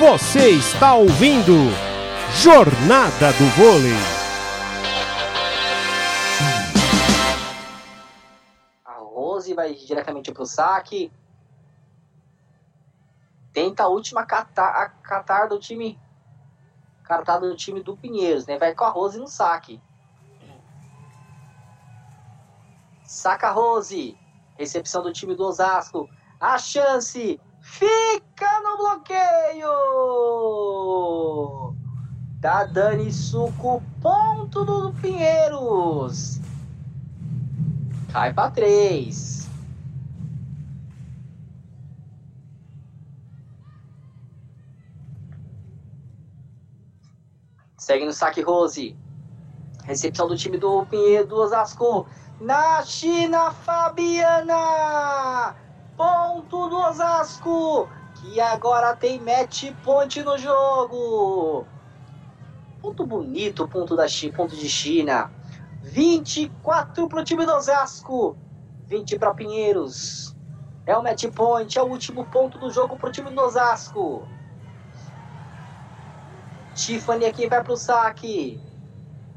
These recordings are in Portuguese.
Você está ouvindo Jornada do Vôlei. A Rose vai diretamente pro saque. Tenta a última catar, a catar do time. Cartada do time do Pinheiros, né? Vai com a Rose no saque. Saca a Rose. Recepção do time do Osasco. A chance. Fica no bloqueio. Da Dani Suco. Ponto do Pinheiros. Cai para três. Segue no saque Rose. Recepção do time do Pinheiro do Osasco. Na China, Fabiana! Ponto do Osasco, que agora tem match point no jogo. Ponto bonito, ponto, da ponto de China. 24 para o time do Osasco, 20 para Pinheiros. É o match point, é o último ponto do jogo para o time do Osasco. Tiffany aqui vai para o saque.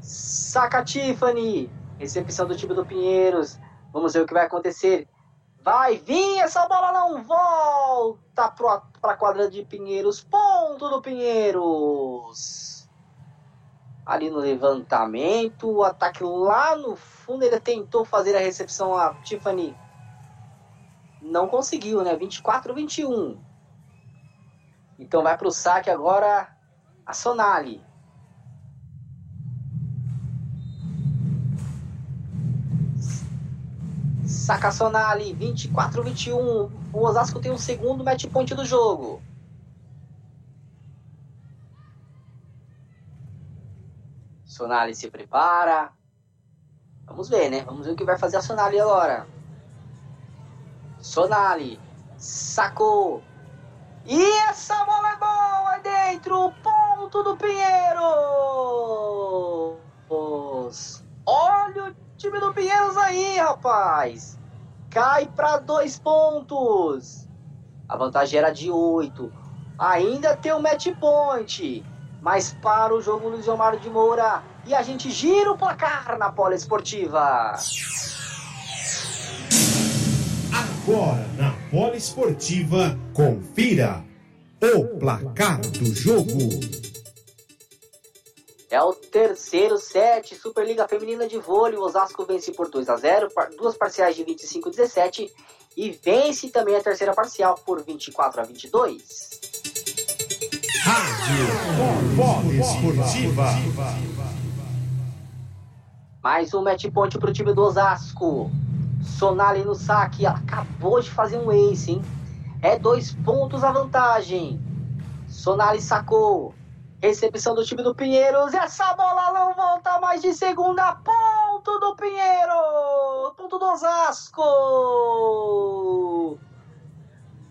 Saca Tiffany. Recepção do time do Pinheiros. Vamos ver o que vai acontecer. Vai vir, essa bola não volta para a quadra de Pinheiros. Ponto do Pinheiros. Ali no levantamento, o ataque lá no fundo, ele tentou fazer a recepção a Tiffany. Não conseguiu, né? 24 21. Então vai para o saque agora a Sonali. Saca Sonali, 24 21. O Osasco tem um segundo match point do jogo. Sonali se prepara. Vamos ver, né? Vamos ver o que vai fazer a Sonali agora. Sonali sacou. E essa bola é boa dentro. Ponto do Pinheiro. Olha o time do Pinheiros aí, rapaz. Cai para dois pontos. A vantagem era de oito. Ainda tem o um match point. Mas para o jogo Luiz Omar de Moura. E a gente gira o placar na Poli Esportiva. Agora na Poli Esportiva, confira o placar do jogo. É o terceiro set, Superliga Feminina de Vôlei. O Osasco vence por 2 a 0 duas parciais de 25 a 17 e vence também a terceira parcial por 24 a 22. Rádio Esportiva. Mais um match point para o time do Osasco. Sonali no saque, acabou de fazer um ace, hein? É dois pontos a vantagem. Sonali sacou. Recepção do time do Pinheiros. Essa bola não volta mais de segunda. Ponto do Pinheiro. Ponto do Osasco.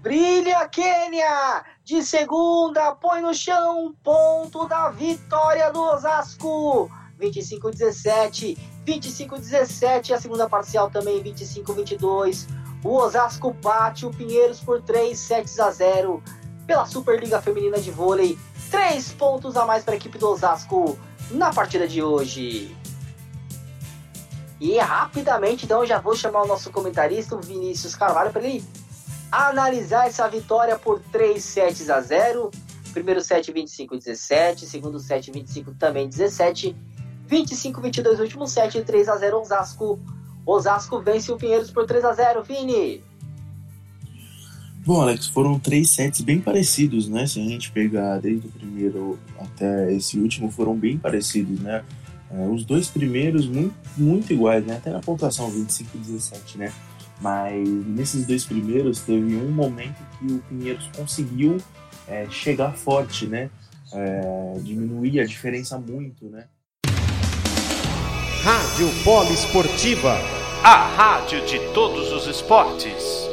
Brilha, Quênia. De segunda, põe no chão. Ponto da vitória do Osasco. 25-17. 25-17. A segunda parcial também 25-22. O Osasco bate o Pinheiros por 3 sets a 0 pela Superliga Feminina de Vôlei Três pontos a mais para a equipe do Osasco na partida de hoje. E rapidamente, então, eu já vou chamar o nosso comentarista, o Vinícius Carvalho, para ele analisar essa vitória por 3 sets a 0. Primeiro set 25 17, segundo set 25 também 17, 25 22 último set 3 a 0 Osasco. Osasco vence o Pinheiros por 3 a 0, Vini. Bom, Alex, foram três sets bem parecidos, né? Se a gente pegar desde o primeiro até esse último, foram bem parecidos, né? É, os dois primeiros muito, muito iguais, né? Até na pontuação 25 e 17, né? Mas nesses dois primeiros teve um momento que o Pinheiros conseguiu é, chegar forte, né? É, diminuir a diferença muito, né? Rádio Polo Esportiva, a rádio de todos os esportes.